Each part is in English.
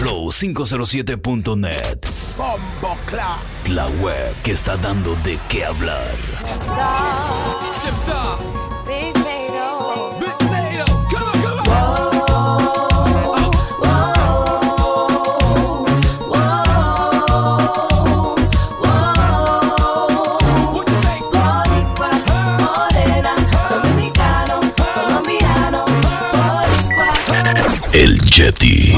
Flow507.net. La web que está dando de qué hablar. El Yeti.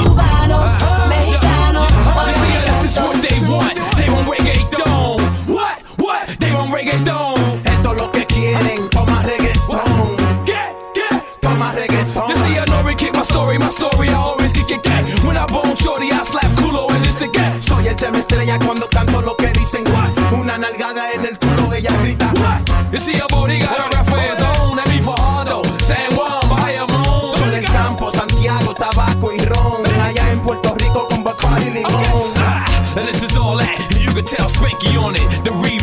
tell Spanky on it. The re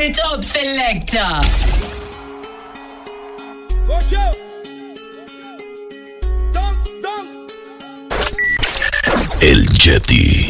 Turn it up, selector. El Jetty.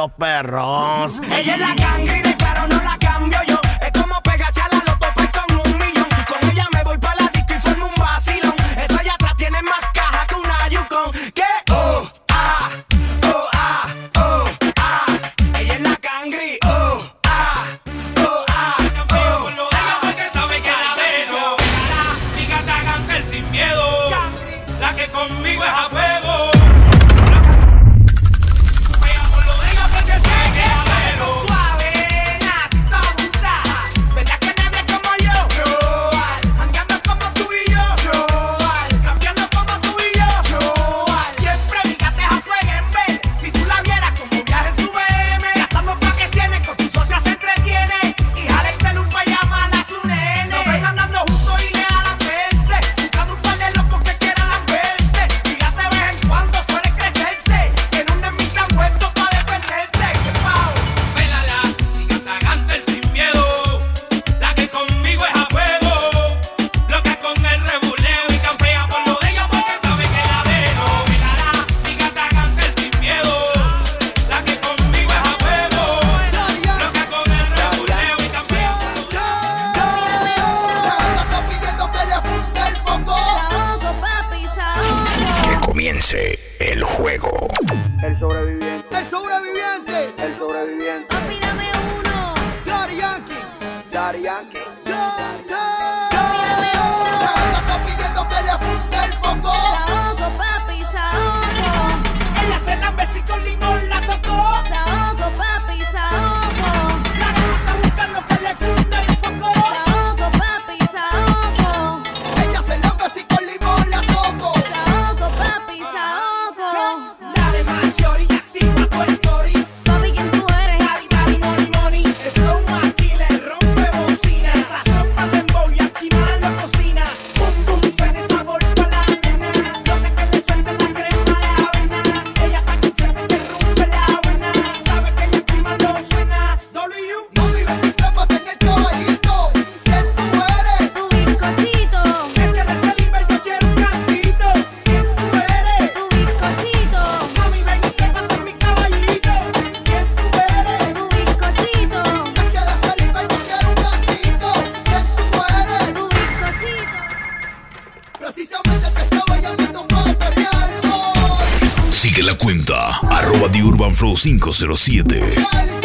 Los perros. Ella es la Urban Flow 507.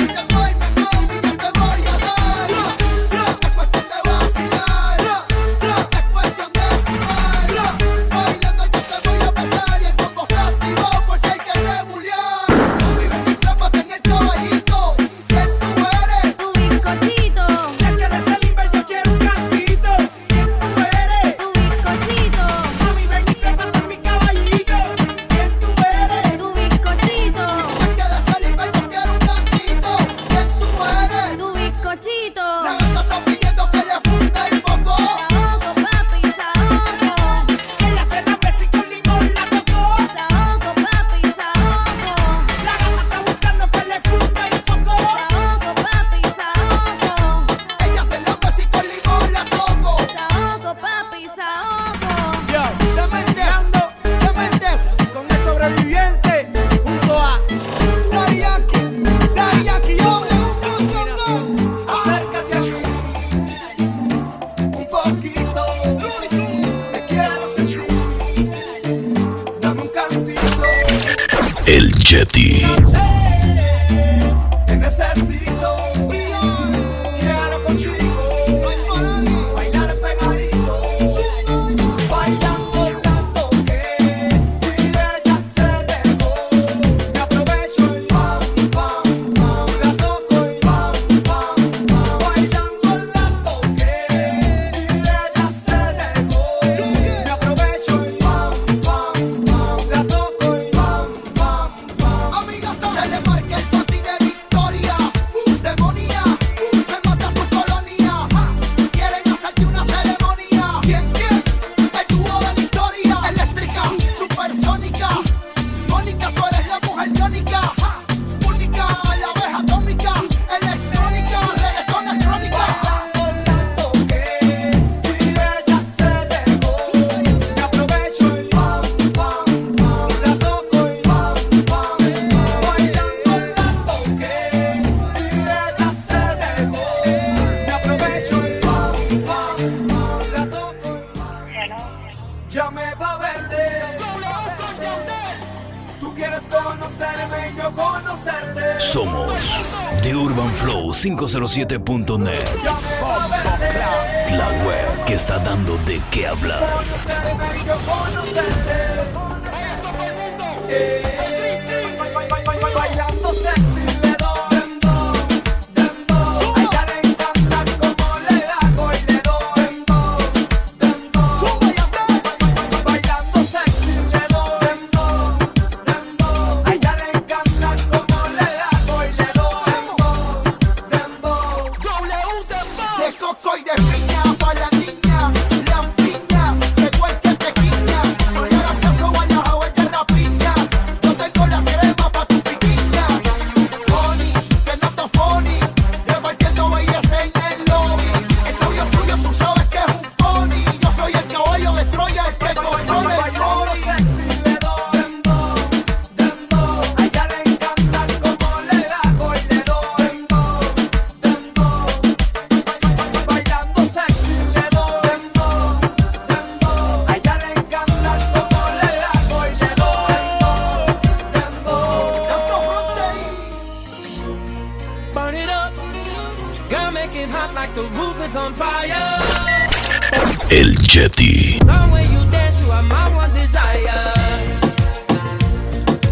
507.net. La web que está dando de qué hablar. way you dance, you are my one desire.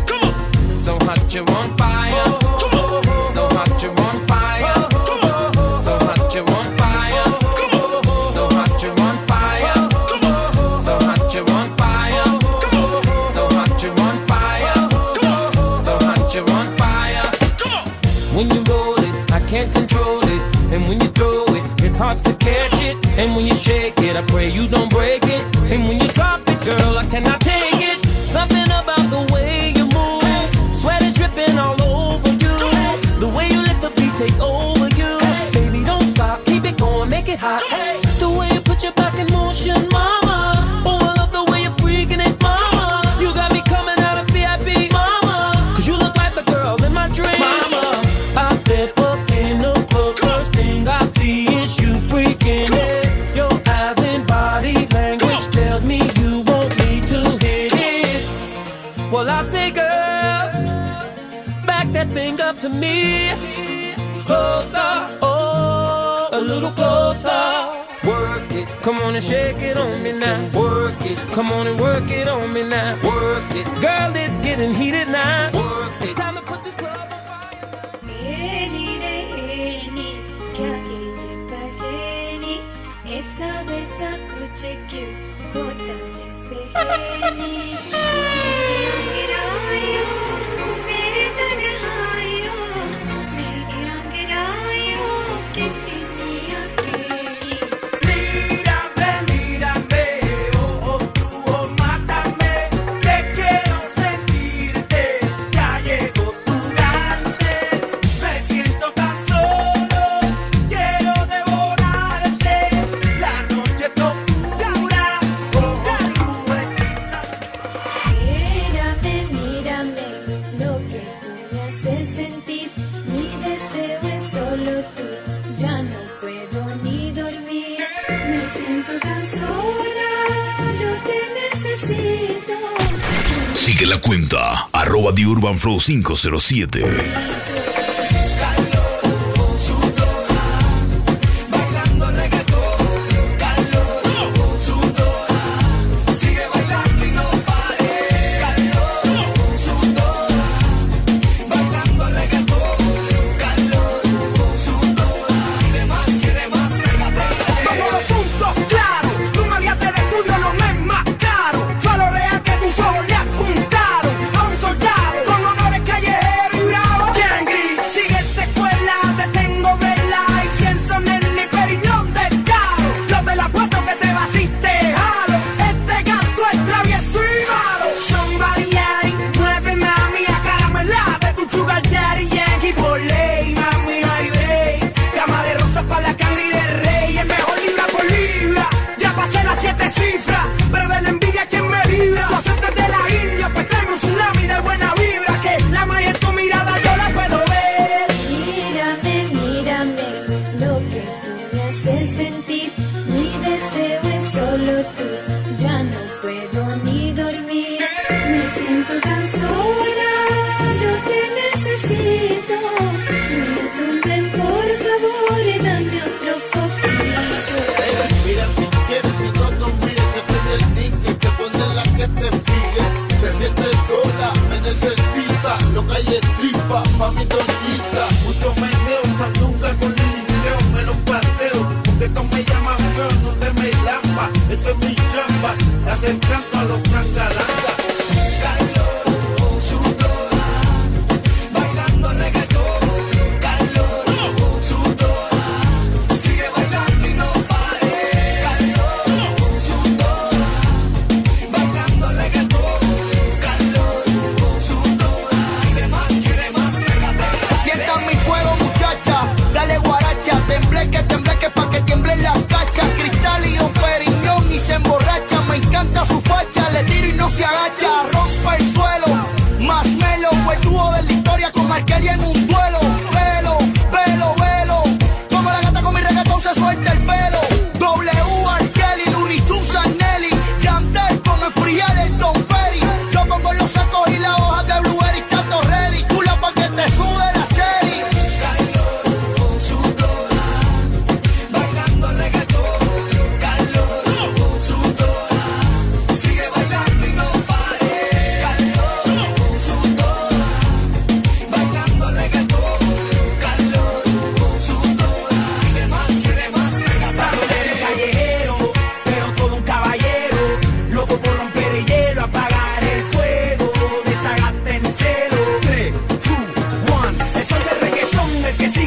Come on. So hot you on fire. Oh, oh, come on. So hot you on fire. Oh, come on. So hot you on fire. Come on. So hot you on fire. Come on. So hot you on fire. Come on. So hot you on fire. Come on. So hot you on fire. Come on. When you roll it, I can't control it, and when you throw it, it's hard to catch it. And when you shake it, I pray you don't to me. Closer, oh, a little closer. Work it, come on and shake it on me now. Work it, come on and work it on me now. Work it, girl, it's getting heated now. Work it. It's time to put this club on fire. ऐसा वैसा कुछ क्यों होता Urban Flow 507.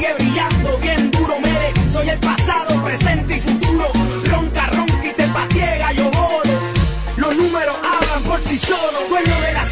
sigue brillando bien duro, mere. Soy el pasado, presente y futuro. Ronca, ronca y te patiega, yo oro. Los números hablan por sí solos. Dueño de la